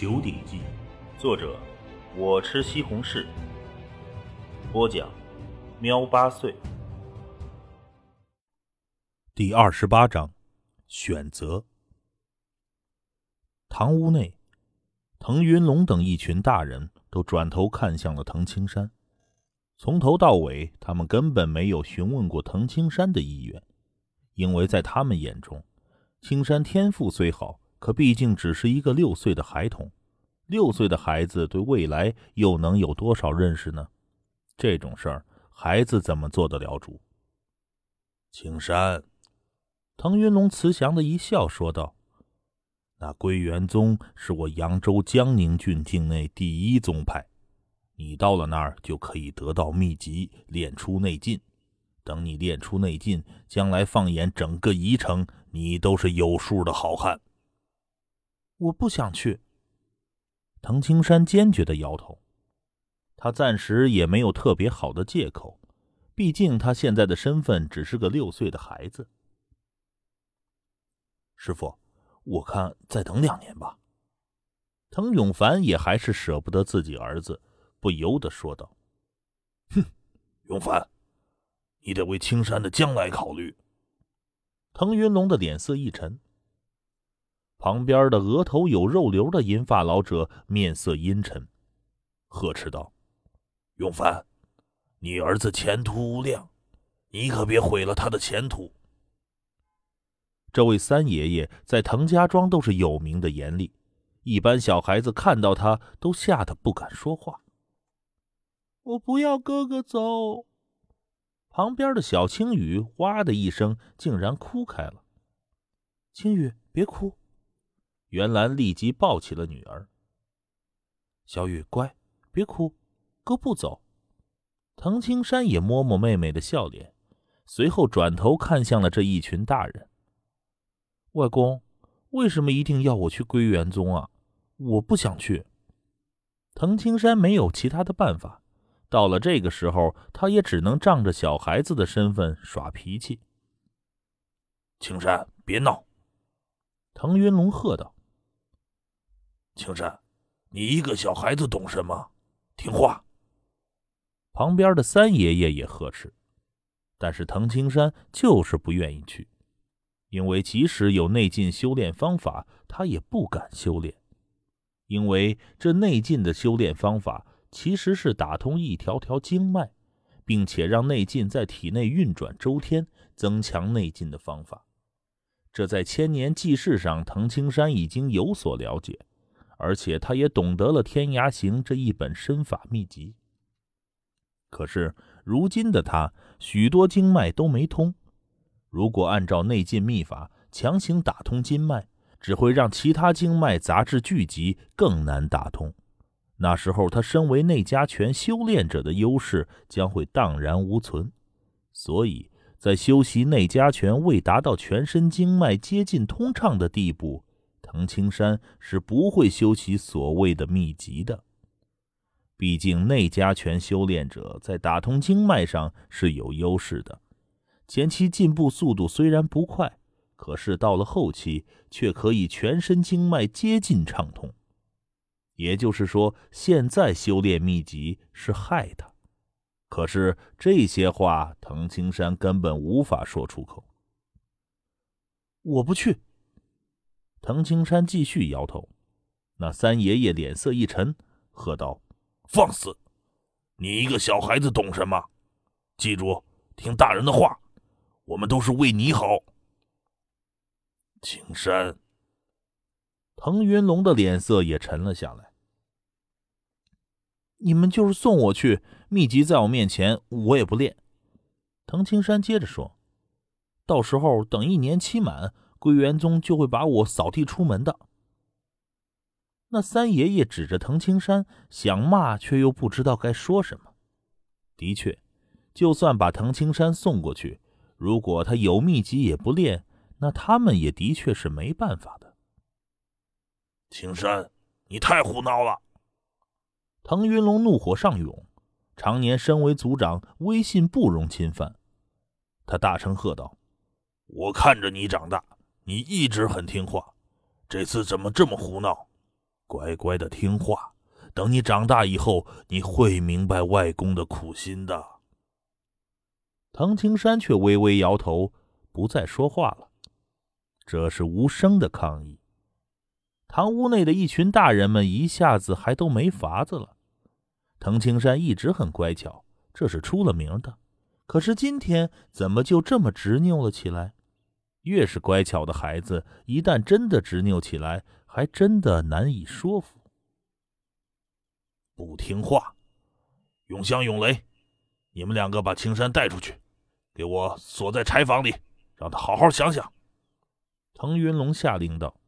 九鼎记》，作者我吃西红柿，播讲喵八岁。第二十八章，选择。堂屋内，滕云龙等一群大人都转头看向了滕青山。从头到尾，他们根本没有询问过滕青山的意愿，因为在他们眼中，青山天赋虽好，可毕竟只是一个六岁的孩童。六岁的孩子对未来又能有多少认识呢？这种事儿，孩子怎么做得了主？青山，滕云龙慈祥的一笑，说道：“那归元宗是我扬州江宁郡境内第一宗派。”你到了那儿就可以得到秘籍，练出内劲。等你练出内劲，将来放眼整个宜城，你都是有数的好汉。我不想去。滕青山坚决的摇头。他暂时也没有特别好的借口，毕竟他现在的身份只是个六岁的孩子。师傅，我看再等两年吧。滕永凡也还是舍不得自己儿子。不由得说道：“哼，永凡，你得为青山的将来考虑。”滕云龙的脸色一沉。旁边的额头有肉瘤的银发老者面色阴沉，呵斥道：“永凡，你儿子前途无量，你可别毁了他的前途。”这位三爷爷在滕家庄都是有名的严厉，一般小孩子看到他都吓得不敢说话。我不要哥哥走。旁边的小青雨哇的一声，竟然哭开了。青雨，别哭。袁兰立即抱起了女儿。小雨，乖，别哭，哥不走。滕青山也摸摸妹妹的笑脸，随后转头看向了这一群大人。外公，为什么一定要我去归元宗啊？我不想去。滕青山没有其他的办法。到了这个时候，他也只能仗着小孩子的身份耍脾气。青山，别闹！滕云龙喝道：“青山，你一个小孩子懂什么？听话！”旁边的三爷爷也呵斥，但是滕青山就是不愿意去，因为即使有内劲修炼方法，他也不敢修炼，因为这内劲的修炼方法。其实是打通一条条经脉，并且让内劲在体内运转周天，增强内劲的方法。这在千年纪事上，滕青山已经有所了解，而且他也懂得了《天涯行》这一本身法秘籍。可是如今的他，许多经脉都没通。如果按照内劲秘法强行打通经脉，只会让其他经脉杂质聚集，更难打通。那时候，他身为内家拳修炼者的优势将会荡然无存，所以在修习内家拳未达到全身经脉接近通畅的地步，滕青山是不会修习所谓的秘籍的。毕竟，内家拳修炼者在打通经脉上是有优势的，前期进步速度虽然不快，可是到了后期却可以全身经脉接近畅通。也就是说，现在修炼秘籍是害他。可是这些话，滕青山根本无法说出口。我不去。滕青山继续摇头。那三爷爷脸色一沉，喝道：“放肆！你一个小孩子懂什么？记住，听大人的话。我们都是为你好。”青山。滕云龙的脸色也沉了下来。你们就是送我去，秘籍在我面前，我也不练。滕青山接着说：“到时候等一年期满，归元宗就会把我扫地出门的。”那三爷爷指着藤青山，想骂却又不知道该说什么。的确，就算把藤青山送过去，如果他有秘籍也不练，那他们也的确是没办法的。青山，你太胡闹了！藤云龙怒火上涌，常年身为族长，威信不容侵犯。他大声喝道：“我看着你长大，你一直很听话，这次怎么这么胡闹？乖乖的听话。等你长大以后，你会明白外公的苦心的。藤青山却微微摇头，不再说话了。这是无声的抗议。堂屋内的一群大人们一下子还都没法子了。藤青山一直很乖巧，这是出了名的。可是今天怎么就这么执拗了起来？越是乖巧的孩子，一旦真的执拗起来，还真的难以说服。不听话，永香、永雷，你们两个把青山带出去，给我锁在柴房里，让他好好想想。滕云龙下令道。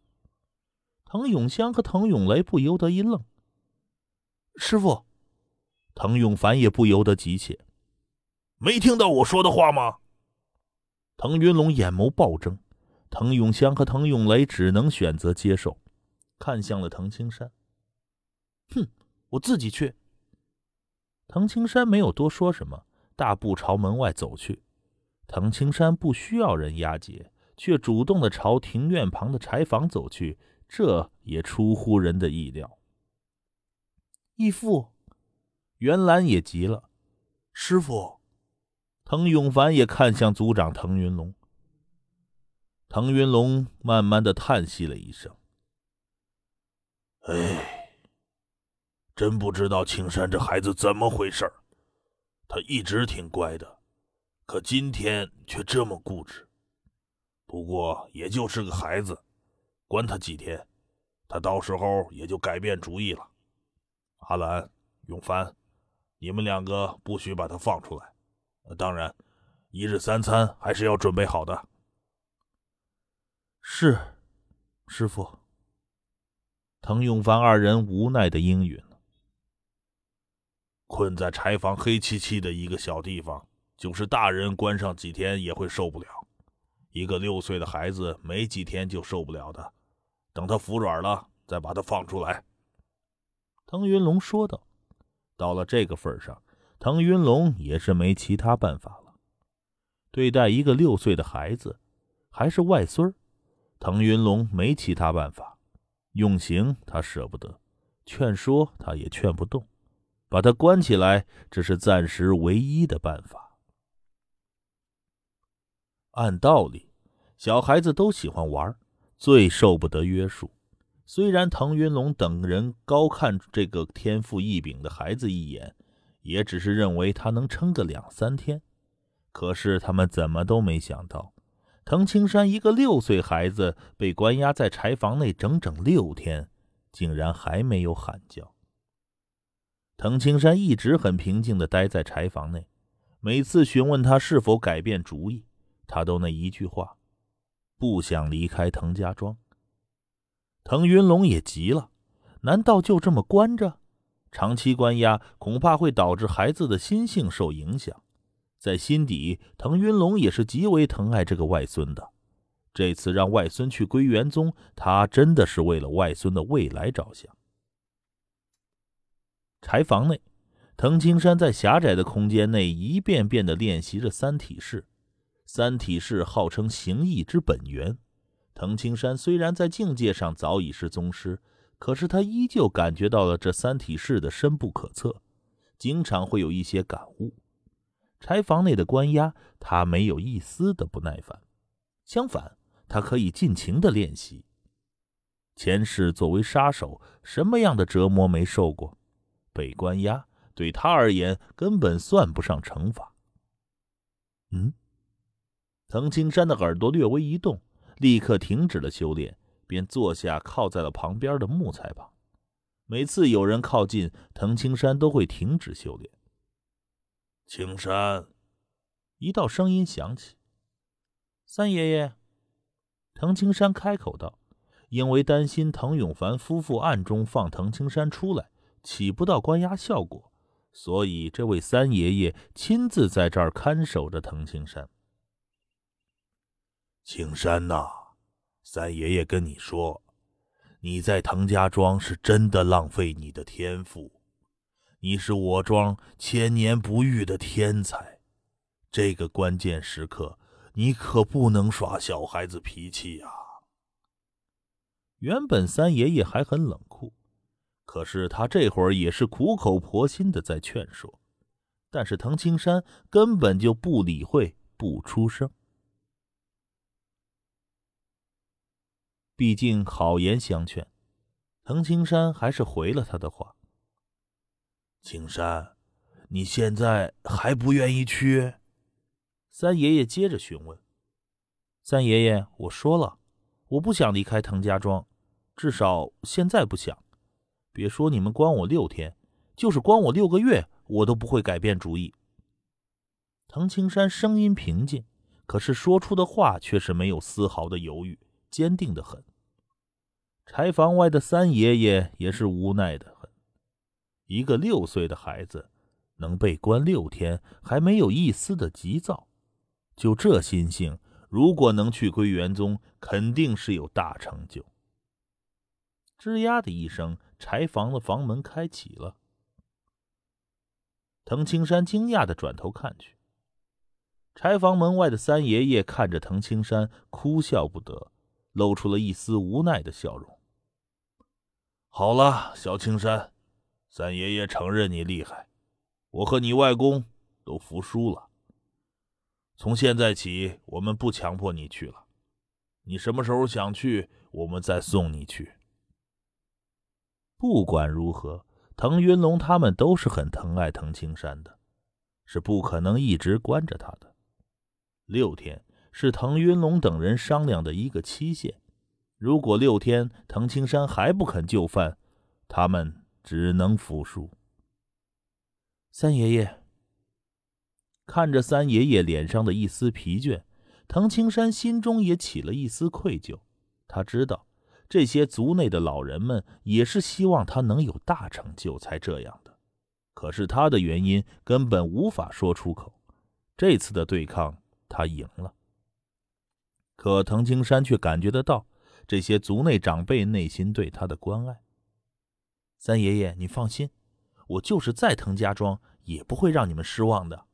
滕永香和滕永雷不由得一愣。师傅，滕永凡也不由得急切。没听到我说的话吗？滕云龙眼眸暴睁，滕永香和滕永雷只能选择接受，看向了滕青山。哼。我自己去。滕青山没有多说什么，大步朝门外走去。滕青山不需要人押解，却主动的朝庭院旁的柴房走去，这也出乎人的意料。义父，袁兰也急了。师傅，滕永凡也看向族长滕云龙。滕云龙慢慢的叹息了一声：“哎。”真不知道青山这孩子怎么回事他一直挺乖的，可今天却这么固执。不过也就是个孩子，关他几天，他到时候也就改变主意了。阿兰、永凡，你们两个不许把他放出来。当然，一日三餐还是要准备好的。是，师傅。滕永凡二人无奈的应允。困在柴房黑漆漆的一个小地方，就是大人关上几天也会受不了。一个六岁的孩子没几天就受不了的，等他服软了再把他放出来。”滕云龙说道。到了这个份上，滕云龙也是没其他办法了。对待一个六岁的孩子，还是外孙滕云龙没其他办法。用刑他舍不得，劝说他也劝不动。把他关起来，这是暂时唯一的办法。按道理，小孩子都喜欢玩，最受不得约束。虽然滕云龙等人高看这个天赋异禀的孩子一眼，也只是认为他能撑个两三天，可是他们怎么都没想到，滕青山一个六岁孩子被关押在柴房内整整六天，竟然还没有喊叫。滕青山一直很平静地待在柴房内，每次询问他是否改变主意，他都那一句话：不想离开滕家庄。滕云龙也急了，难道就这么关着？长期关押恐怕会导致孩子的心性受影响。在心底，滕云龙也是极为疼爱这个外孙的。这次让外孙去归元宗，他真的是为了外孙的未来着想。柴房内，滕青山在狭窄的空间内一遍遍地练习着三体式。三体式号称形意之本源。滕青山虽然在境界上早已是宗师，可是他依旧感觉到了这三体式的深不可测，经常会有一些感悟。柴房内的关押，他没有一丝的不耐烦，相反，他可以尽情的练习。前世作为杀手，什么样的折磨没受过？被关押对他而言根本算不上惩罚。嗯，藤青山的耳朵略微一动，立刻停止了修炼，便坐下靠在了旁边的木材旁。每次有人靠近，藤青山都会停止修炼。青山，一道声音响起：“三爷爷。”藤青山开口道：“因为担心藤永凡夫妇暗中放藤青山出来。”起不到关押效果，所以这位三爷爷亲自在这儿看守着藤青山。青山呐，三爷爷跟你说，你在藤家庄是真的浪费你的天赋。你是我庄千年不遇的天才，这个关键时刻，你可不能耍小孩子脾气呀。原本三爷爷还很冷酷。可是他这会儿也是苦口婆心的在劝说，但是藤青山根本就不理会，不出声。毕竟好言相劝，滕青山还是回了他的话：“青山，你现在还不愿意去？”三爷爷接着询问：“三爷爷，我说了，我不想离开滕家庄，至少现在不想。”别说你们关我六天，就是关我六个月，我都不会改变主意。滕青山声音平静，可是说出的话却是没有丝毫的犹豫，坚定的很。柴房外的三爷爷也是无奈的很，一个六岁的孩子能被关六天，还没有一丝的急躁，就这心性，如果能去归元宗，肯定是有大成就。吱呀的一声。柴房的房门开启了，藤青山惊讶的转头看去，柴房门外的三爷爷看着藤青山，哭笑不得，露出了一丝无奈的笑容。好了，小青山，三爷爷承认你厉害，我和你外公都服输了。从现在起，我们不强迫你去了，你什么时候想去，我们再送你去。不管如何，滕云龙他们都是很疼爱滕青山的，是不可能一直关着他的。六天是滕云龙等人商量的一个期限，如果六天滕青山还不肯就范，他们只能服输。三爷爷看着三爷爷脸上的一丝疲倦，滕青山心中也起了一丝愧疚，他知道。这些族内的老人们也是希望他能有大成就才这样的，可是他的原因根本无法说出口。这次的对抗他赢了，可藤青山却感觉得到这些族内长辈内心对他的关爱。三爷爷，你放心，我就是再疼家庄也不会让你们失望的。”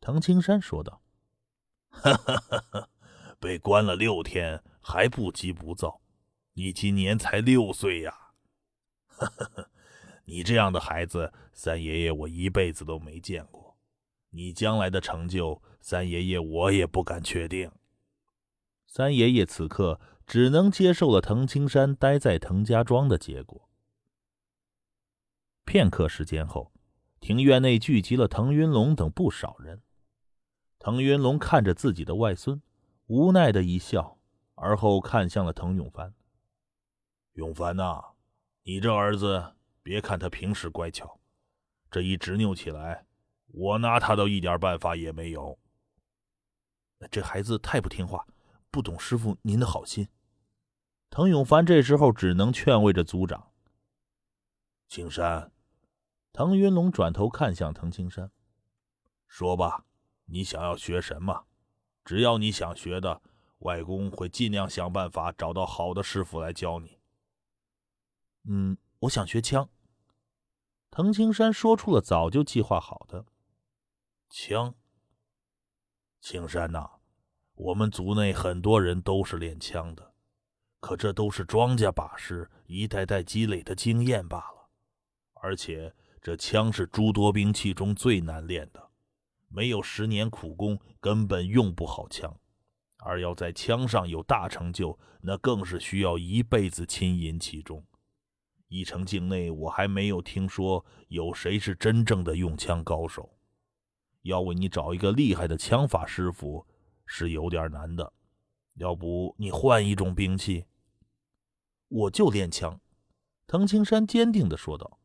藤青山说道。“哈哈哈哈被关了六天还不急不躁。”你今年才六岁呀，哈哈哈，你这样的孩子，三爷爷我一辈子都没见过。你将来的成就，三爷爷我也不敢确定。三爷爷此刻只能接受了滕青山待在滕家庄的结果。片刻时间后，庭院内聚集了滕云龙等不少人。滕云龙看着自己的外孙，无奈的一笑，而后看向了滕永凡。永凡呐，你这儿子，别看他平时乖巧，这一执拗起来，我拿他都一点办法也没有。这孩子太不听话，不懂师傅您的好心。滕永凡这时候只能劝慰着族长。青山，滕云龙转头看向滕青山，说吧，你想要学什么？只要你想学的，外公会尽量想办法找到好的师傅来教你。嗯，我想学枪。滕青山说出了早就计划好的枪。青山呐，我们族内很多人都是练枪的，可这都是庄稼把式，一代代积累的经验罢了。而且这枪是诸多兵器中最难练的，没有十年苦功，根本用不好枪。而要在枪上有大成就，那更是需要一辈子浸淫其中。一城境内，我还没有听说有谁是真正的用枪高手。要为你找一个厉害的枪法师傅是有点难的。要不你换一种兵器？我就练枪。藤青山坚定地说道。